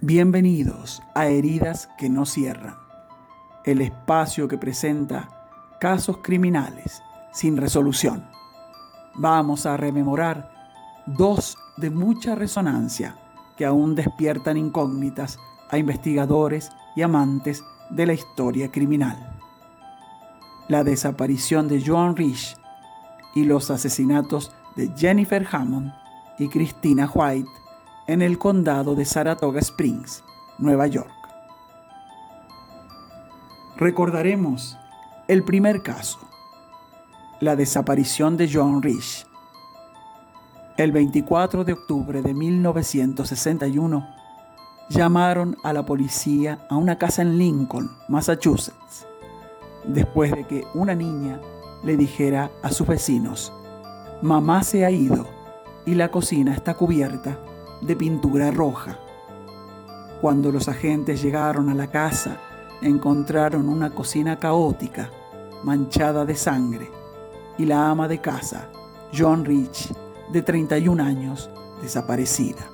Bienvenidos a Heridas que no cierran, el espacio que presenta casos criminales sin resolución. Vamos a rememorar dos de mucha resonancia que aún despiertan incógnitas a investigadores y amantes de la historia criminal. La desaparición de Joan Rich y los asesinatos de Jennifer Hammond y Christina White en el condado de Saratoga Springs, Nueva York. Recordaremos el primer caso, la desaparición de John Rich. El 24 de octubre de 1961, llamaron a la policía a una casa en Lincoln, Massachusetts, después de que una niña le dijera a sus vecinos, mamá se ha ido y la cocina está cubierta de pintura roja. Cuando los agentes llegaron a la casa, encontraron una cocina caótica, manchada de sangre, y la ama de casa, Joan Rich, de 31 años, desaparecida.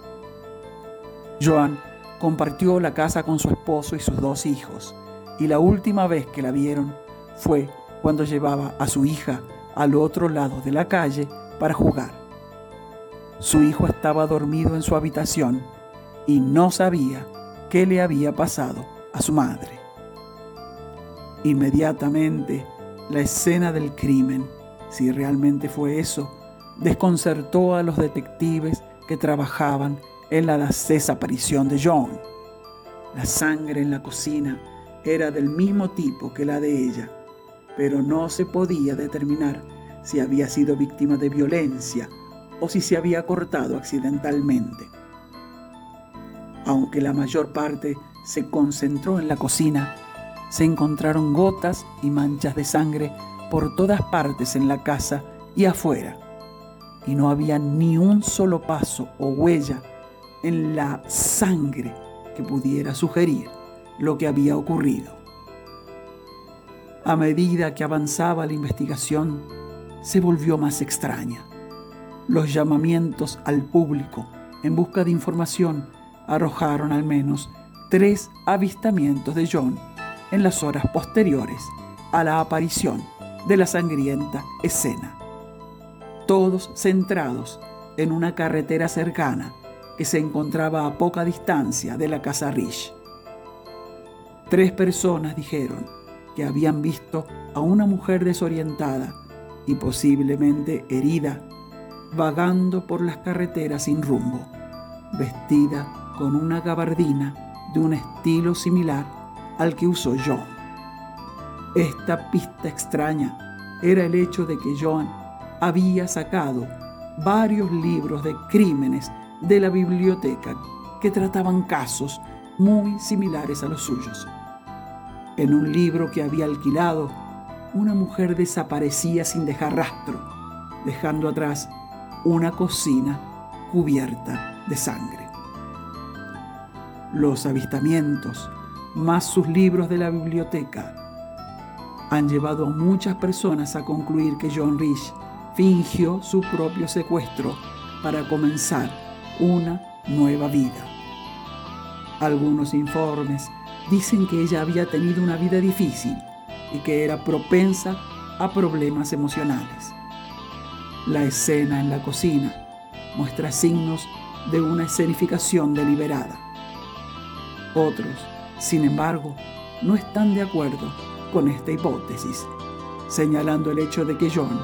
Joan compartió la casa con su esposo y sus dos hijos, y la última vez que la vieron fue cuando llevaba a su hija al otro lado de la calle para jugar. Su hijo estaba dormido en su habitación y no sabía qué le había pasado a su madre. Inmediatamente, la escena del crimen, si realmente fue eso, desconcertó a los detectives que trabajaban en la desaparición de John. La sangre en la cocina era del mismo tipo que la de ella, pero no se podía determinar si había sido víctima de violencia o si se había cortado accidentalmente. Aunque la mayor parte se concentró en la cocina, se encontraron gotas y manchas de sangre por todas partes en la casa y afuera, y no había ni un solo paso o huella en la sangre que pudiera sugerir lo que había ocurrido. A medida que avanzaba la investigación, se volvió más extraña. Los llamamientos al público en busca de información arrojaron al menos tres avistamientos de John en las horas posteriores a la aparición de la sangrienta escena. Todos centrados en una carretera cercana que se encontraba a poca distancia de la casa Rich. Tres personas dijeron que habían visto a una mujer desorientada y posiblemente herida vagando por las carreteras sin rumbo, vestida con una gabardina de un estilo similar al que usó John. Esta pista extraña era el hecho de que John había sacado varios libros de crímenes de la biblioteca que trataban casos muy similares a los suyos. En un libro que había alquilado, una mujer desaparecía sin dejar rastro, dejando atrás una cocina cubierta de sangre. Los avistamientos, más sus libros de la biblioteca, han llevado a muchas personas a concluir que John Rich fingió su propio secuestro para comenzar una nueva vida. Algunos informes dicen que ella había tenido una vida difícil y que era propensa a problemas emocionales. La escena en la cocina muestra signos de una escenificación deliberada. Otros, sin embargo, no están de acuerdo con esta hipótesis, señalando el hecho de que John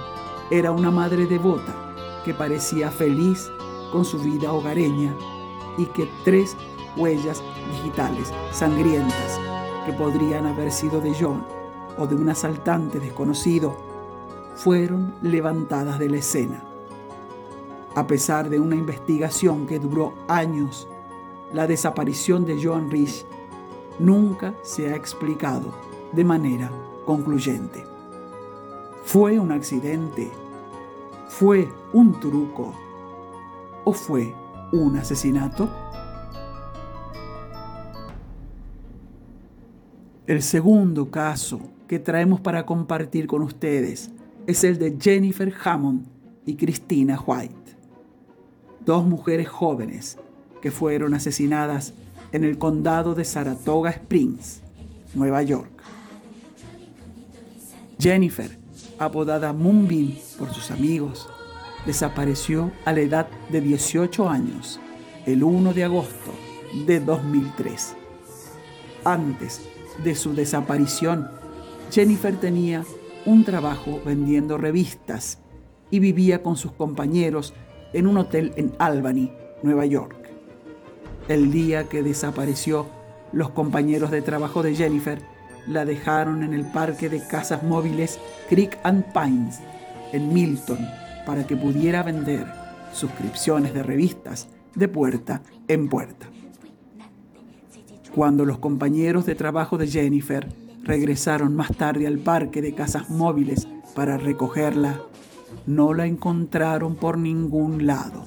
era una madre devota que parecía feliz con su vida hogareña y que tres huellas digitales sangrientas que podrían haber sido de John o de un asaltante desconocido fueron levantadas de la escena. A pesar de una investigación que duró años, la desaparición de Joan Rich nunca se ha explicado de manera concluyente. ¿Fue un accidente? ¿Fue un truco? ¿O fue un asesinato? El segundo caso que traemos para compartir con ustedes es el de Jennifer Hammond y Christina White, dos mujeres jóvenes que fueron asesinadas en el condado de Saratoga Springs, Nueva York. Jennifer, apodada Moonbeam por sus amigos, desapareció a la edad de 18 años, el 1 de agosto de 2003. Antes de su desaparición, Jennifer tenía un trabajo vendiendo revistas y vivía con sus compañeros en un hotel en Albany, Nueva York. El día que desapareció, los compañeros de trabajo de Jennifer la dejaron en el parque de casas móviles Creek and Pines en Milton para que pudiera vender suscripciones de revistas de puerta en puerta. Cuando los compañeros de trabajo de Jennifer regresaron más tarde al parque de casas móviles para recogerla, no la encontraron por ningún lado.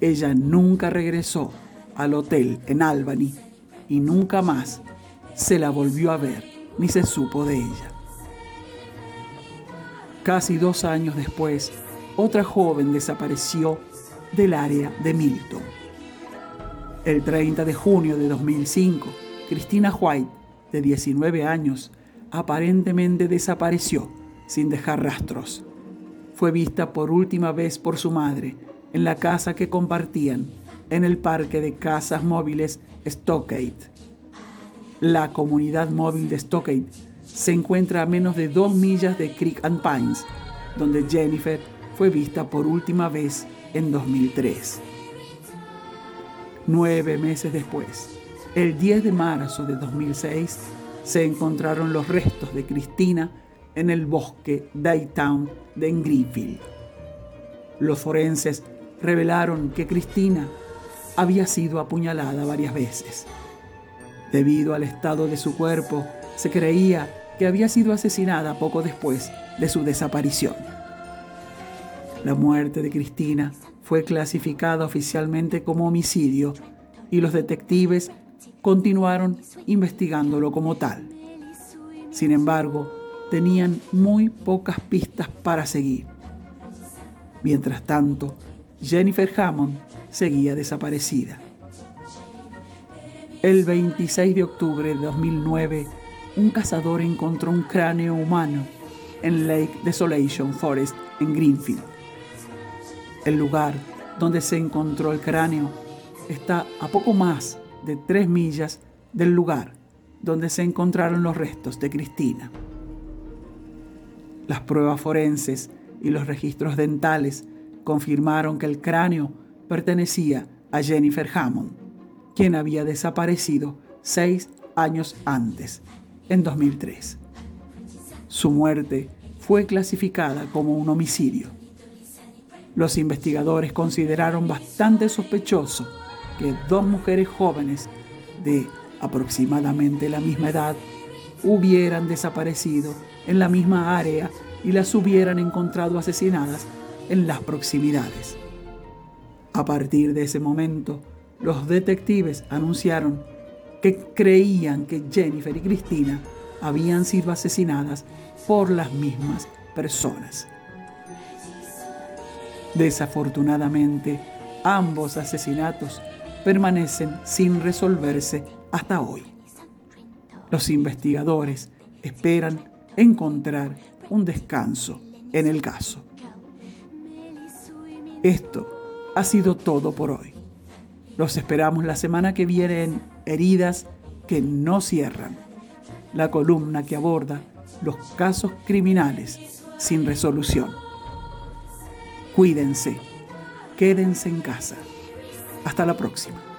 Ella nunca regresó al hotel en Albany y nunca más se la volvió a ver ni se supo de ella. Casi dos años después, otra joven desapareció del área de Milton. El 30 de junio de 2005, Christina White, de 19 años, aparentemente desapareció sin dejar rastros. Fue vista por última vez por su madre en la casa que compartían en el parque de casas móviles Stockade. La comunidad móvil de Stockade se encuentra a menos de dos millas de Creek and Pines, donde Jennifer fue vista por última vez en 2003. Nueve meses después, el 10 de marzo de 2006, se encontraron los restos de Cristina en el bosque Daytown de Greenfield. Los forenses revelaron que Cristina había sido apuñalada varias veces. Debido al estado de su cuerpo, se creía que había sido asesinada poco después de su desaparición. La muerte de Cristina fue clasificada oficialmente como homicidio y los detectives continuaron investigándolo como tal. Sin embargo, tenían muy pocas pistas para seguir. Mientras tanto, Jennifer Hammond seguía desaparecida. El 26 de octubre de 2009, un cazador encontró un cráneo humano en Lake Desolation Forest en Greenfield. El lugar donde se encontró el cráneo está a poco más de tres millas del lugar donde se encontraron los restos de Cristina. Las pruebas forenses y los registros dentales confirmaron que el cráneo pertenecía a Jennifer Hammond, quien había desaparecido seis años antes, en 2003. Su muerte fue clasificada como un homicidio. Los investigadores consideraron bastante sospechoso que dos mujeres jóvenes de aproximadamente la misma edad hubieran desaparecido en la misma área y las hubieran encontrado asesinadas en las proximidades. A partir de ese momento, los detectives anunciaron que creían que Jennifer y Cristina habían sido asesinadas por las mismas personas. Desafortunadamente, ambos asesinatos permanecen sin resolverse hasta hoy. Los investigadores esperan encontrar un descanso en el caso. Esto ha sido todo por hoy. Los esperamos la semana que viene en Heridas que no cierran, la columna que aborda los casos criminales sin resolución. Cuídense, quédense en casa. Hasta la próxima.